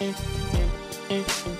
Música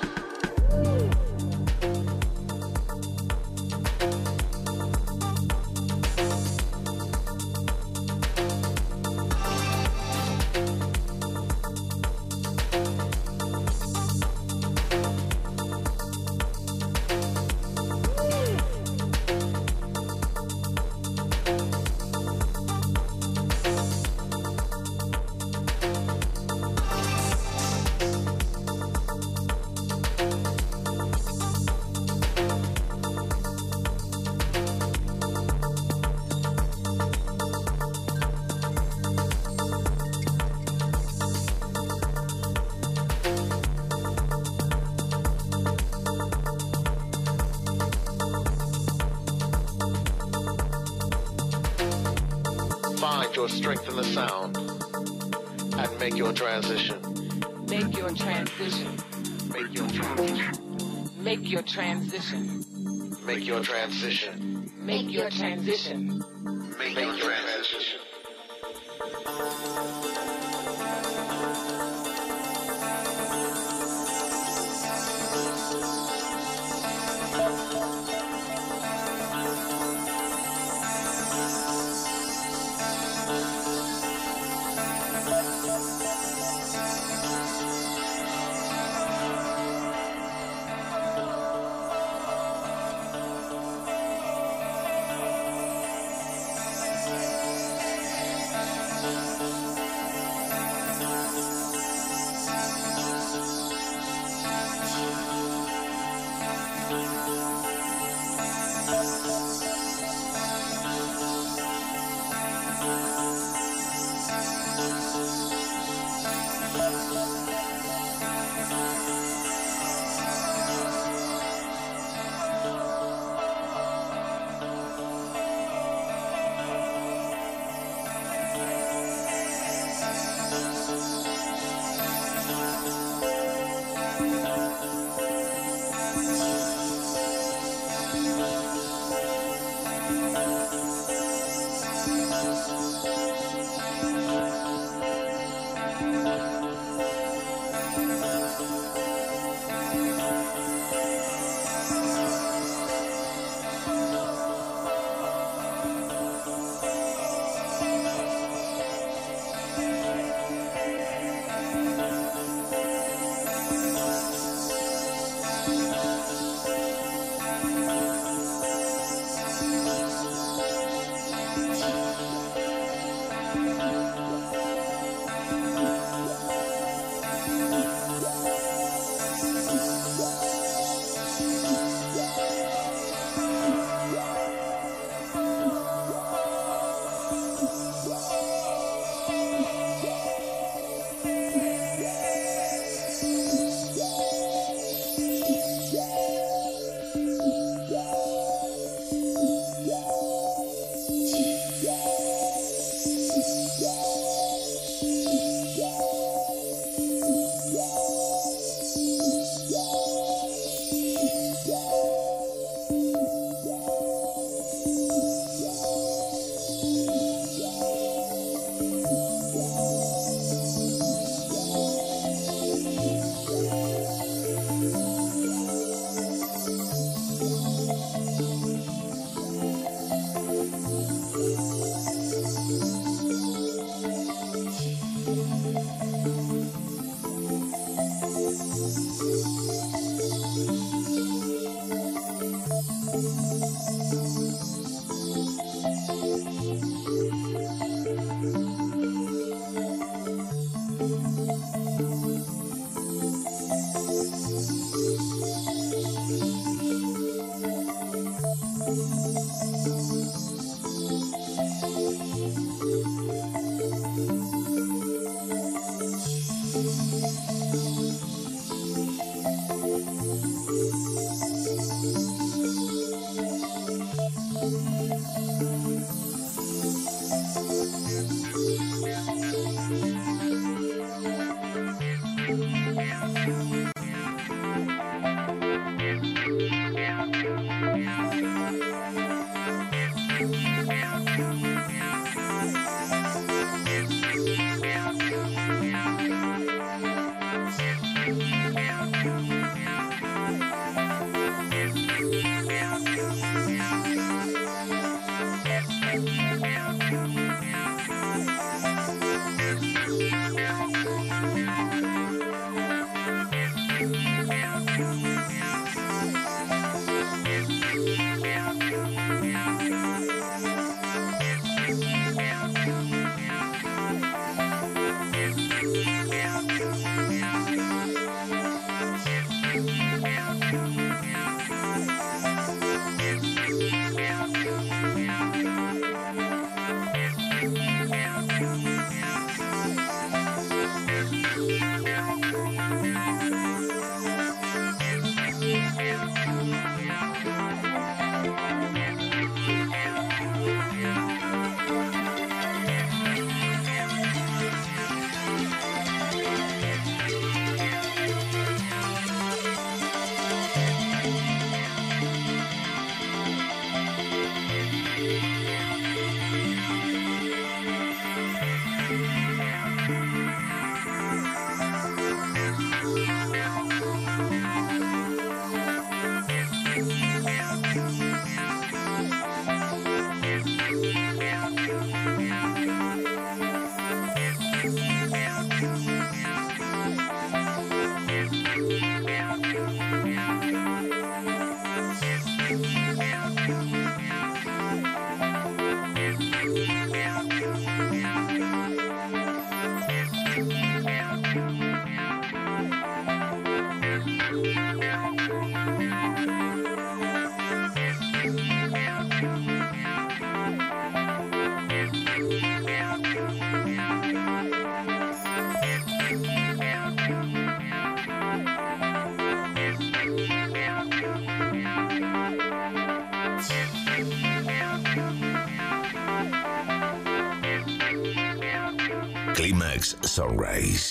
Sunrise.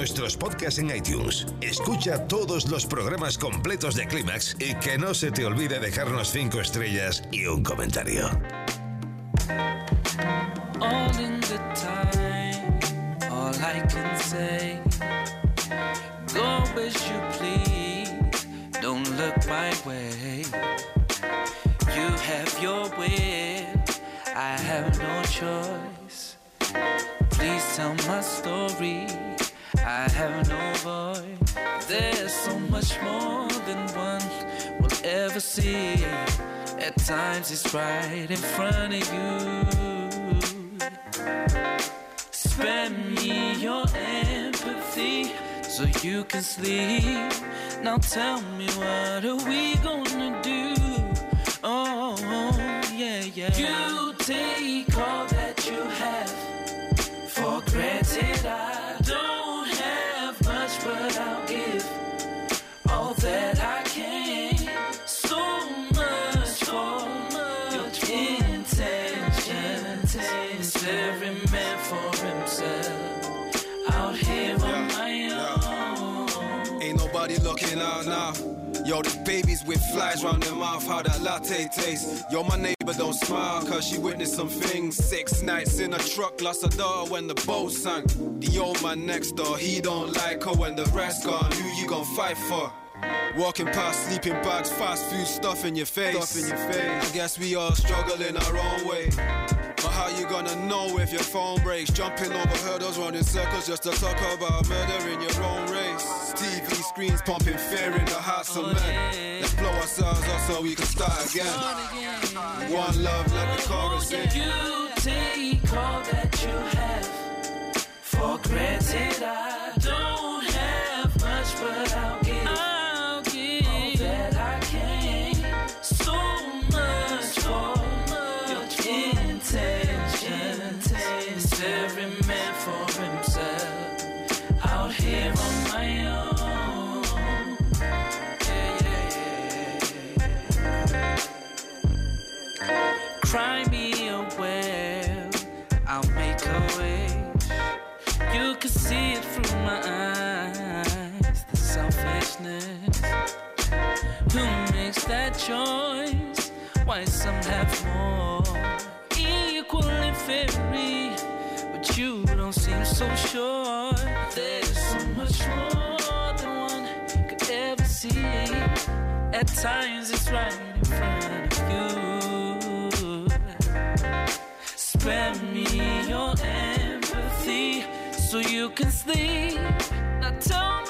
Nuestros podcasts en iTunes. Escucha todos los programas completos de Clímax y que no se te olvide dejarnos 5 estrellas y un comentario. all in good time. All I can say, go as you please. Don't look my way. You have your will, I have no choice. Please tell my story. I have no voice. There's so much more than one will ever see. At times it's right in front of you. Spare me your empathy so you can sleep. Now tell me what are we gonna do? Oh, yeah, yeah. You take all that you have for granted. I out now. Yo, the babies with flies round their mouth, how that latte tastes. Yo, my neighbor don't smile, cause she witnessed some things. Six nights in a truck, lost a daughter when the boat sank. The old man next door, he don't like her when the rest gone. Who you gon' fight for? Walking past sleeping bags, fast food stuff in your face. Stuff in your face. I guess we all struggle in our own way. How you gonna know if your phone breaks? Jumping over hurdles, running circles just to talk about murder in your own race. TV screens pumping fear in the hearts of men. Let's blow ourselves up so we can start again. One love, let the chorus in. You take all that you have for granted. I don't have much, but. I'll choice? Why some have more? Equal and fairy, but you don't seem so sure. There's so much more than one could ever see. At times it's right in front of you. Spare me your empathy so you can sleep. Now tell me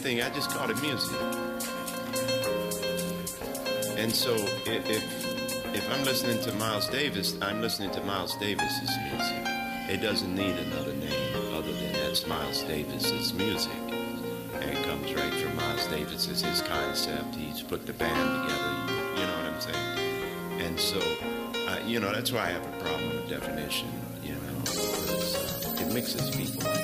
Anything. I just call it music. And so if, if I'm listening to Miles Davis, I'm listening to Miles Davis's music. It doesn't need another name other than that's Miles Davis's music. And it comes right from Miles Davis. It's his concept. He's put the band together. You know what I'm saying? And so, uh, you know, that's why I have a problem with definition. You know, uh, it mixes people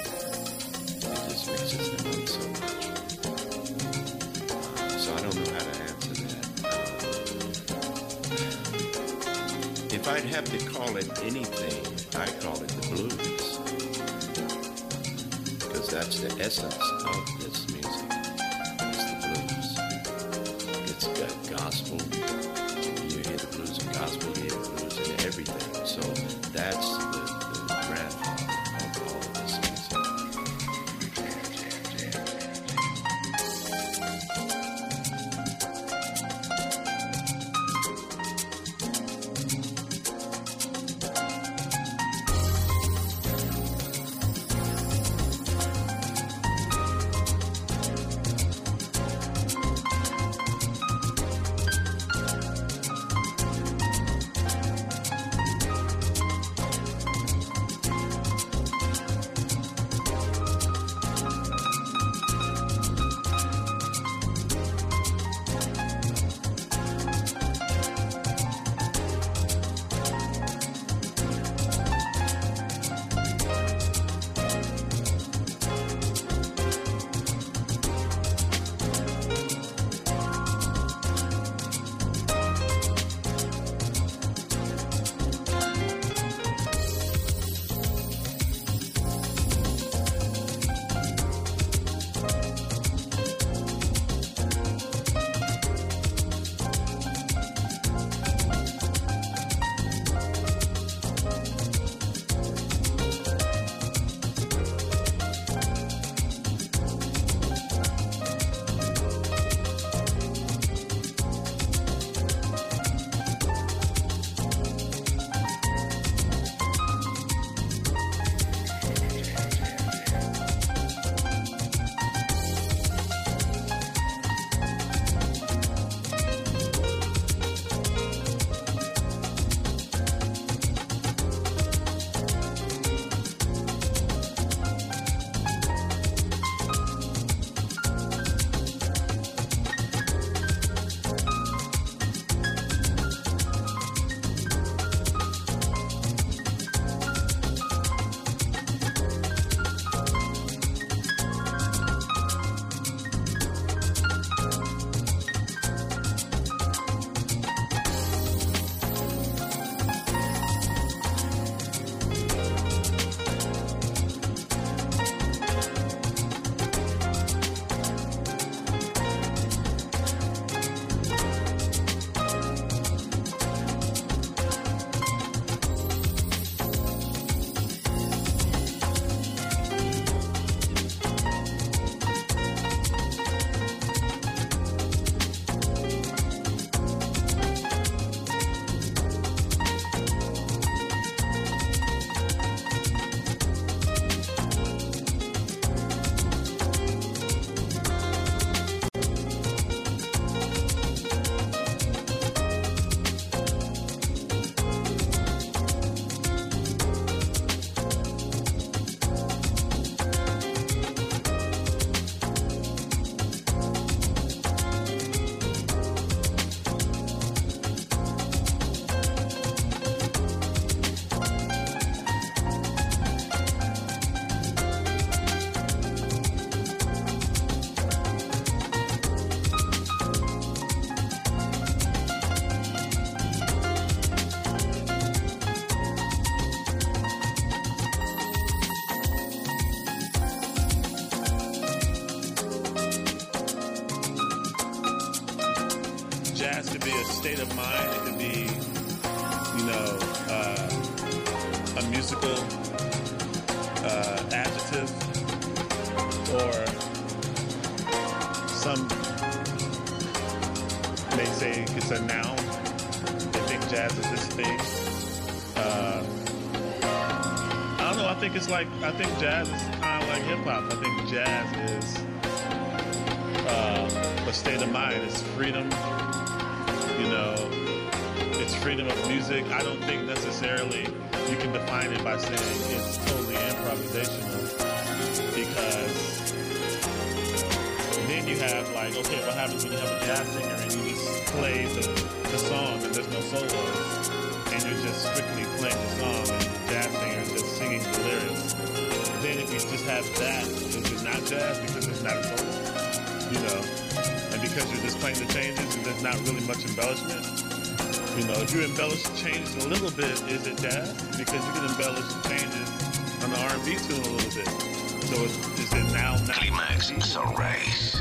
I'd to call it anything, I call it the blues. Because that's the essence of this music. It's the blues. It's got gospel. You hear the blues and gospel, you hear the blues and everything. So that's the, be a state of mind. It could be, you know, uh, a musical uh, adjective or some may say it's a noun. They think jazz is this thing. Uh, I don't know. I think it's like I think jazz is kind of like hip hop. I think jazz is uh, a state of mind. It's freedom. It's freedom of music. I don't think necessarily you can define it by saying it's totally improvisational because then you have like, okay, what happens when you have a jazz singer and you just play the, the song and there's no solos and you're just strictly playing the song and the jazz singer is just singing the lyrics. Then if you just have that, is it not jazz because it's not a solo? You know, and because you're just playing the changes and there's not really much embellishment. You know, if you embellish the changes a little bit, is it jazz? Because you can embellish the changes on the R&B tune a little bit. So is, is it now not Climax Sunrise.